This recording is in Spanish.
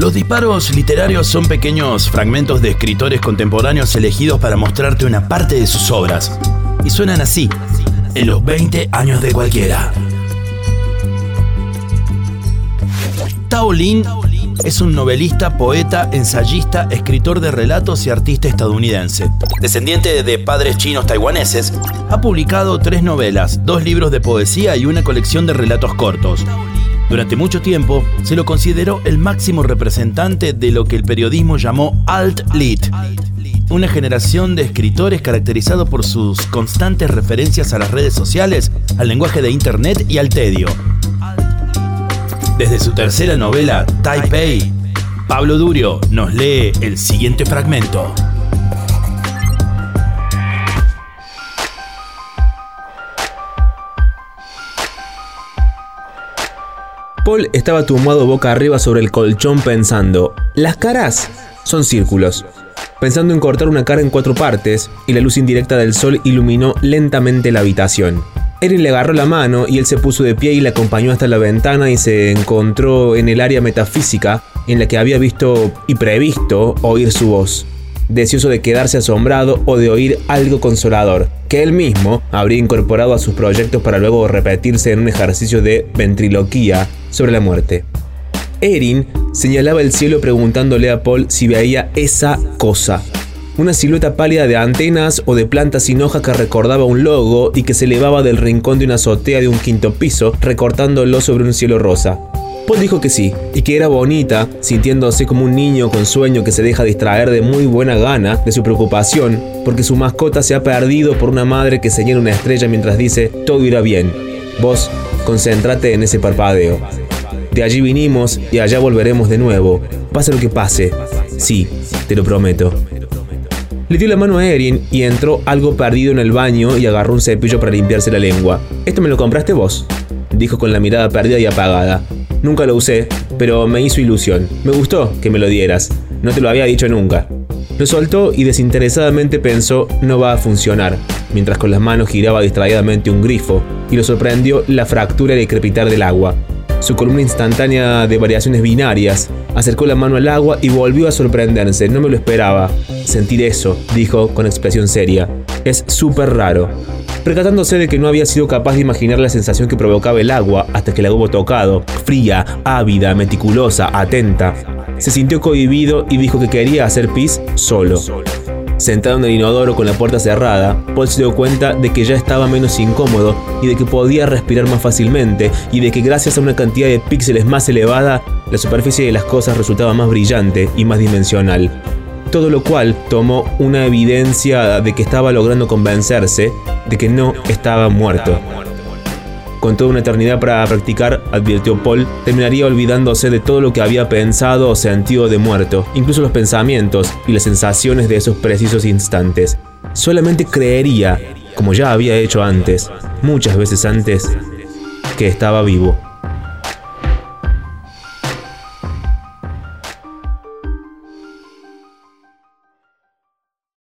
Los disparos literarios son pequeños fragmentos de escritores contemporáneos elegidos para mostrarte una parte de sus obras. Y suenan así, en los 20 años de cualquiera. Tao Lin es un novelista, poeta, ensayista, escritor de relatos y artista estadounidense. Descendiente de padres chinos taiwaneses, ha publicado tres novelas, dos libros de poesía y una colección de relatos cortos. Durante mucho tiempo se lo consideró el máximo representante de lo que el periodismo llamó alt-lit, una generación de escritores caracterizado por sus constantes referencias a las redes sociales, al lenguaje de Internet y al tedio. Desde su tercera novela, Taipei, Pablo Durio nos lee el siguiente fragmento. Paul estaba tumbado boca arriba sobre el colchón pensando, las caras son círculos. Pensando en cortar una cara en cuatro partes, y la luz indirecta del sol iluminó lentamente la habitación. Erin le agarró la mano y él se puso de pie y le acompañó hasta la ventana y se encontró en el área metafísica en la que había visto y previsto oír su voz deseoso de quedarse asombrado o de oír algo consolador, que él mismo habría incorporado a sus proyectos para luego repetirse en un ejercicio de ventriloquía sobre la muerte. Erin señalaba el cielo preguntándole a Paul si veía esa cosa. Una silueta pálida de antenas o de plantas sin hojas que recordaba un logo y que se elevaba del rincón de una azotea de un quinto piso, recortándolo sobre un cielo rosa. Paul dijo que sí, y que era bonita, sintiéndose como un niño con sueño que se deja distraer de muy buena gana de su preocupación, porque su mascota se ha perdido por una madre que señala una estrella mientras dice, todo irá bien. Vos, concéntrate en ese parpadeo. De allí vinimos y allá volveremos de nuevo, pase lo que pase. Sí, te lo prometo. Le dio la mano a Erin y entró algo perdido en el baño y agarró un cepillo para limpiarse la lengua. ¿Esto me lo compraste vos? Dijo con la mirada perdida y apagada. Nunca lo usé, pero me hizo ilusión. Me gustó que me lo dieras. No te lo había dicho nunca. Lo soltó y desinteresadamente pensó no va a funcionar, mientras con las manos giraba distraídamente un grifo, y lo sorprendió la fractura y el crepitar del agua. Su columna instantánea de variaciones binarias. Acercó la mano al agua y volvió a sorprenderse. No me lo esperaba. Sentir eso, dijo con expresión seria. Es súper raro percatándose de que no había sido capaz de imaginar la sensación que provocaba el agua hasta que la hubo tocado, fría, ávida, meticulosa, atenta. Se sintió cohibido y dijo que quería hacer pis solo. Sentado en el inodoro con la puerta cerrada, Paul se dio cuenta de que ya estaba menos incómodo y de que podía respirar más fácilmente y de que gracias a una cantidad de píxeles más elevada, la superficie de las cosas resultaba más brillante y más dimensional todo lo cual tomó una evidencia de que estaba logrando convencerse de que no estaba muerto. Con toda una eternidad para practicar, advirtió Paul, terminaría olvidándose de todo lo que había pensado o sentido de muerto, incluso los pensamientos y las sensaciones de esos precisos instantes. Solamente creería, como ya había hecho antes, muchas veces antes, que estaba vivo.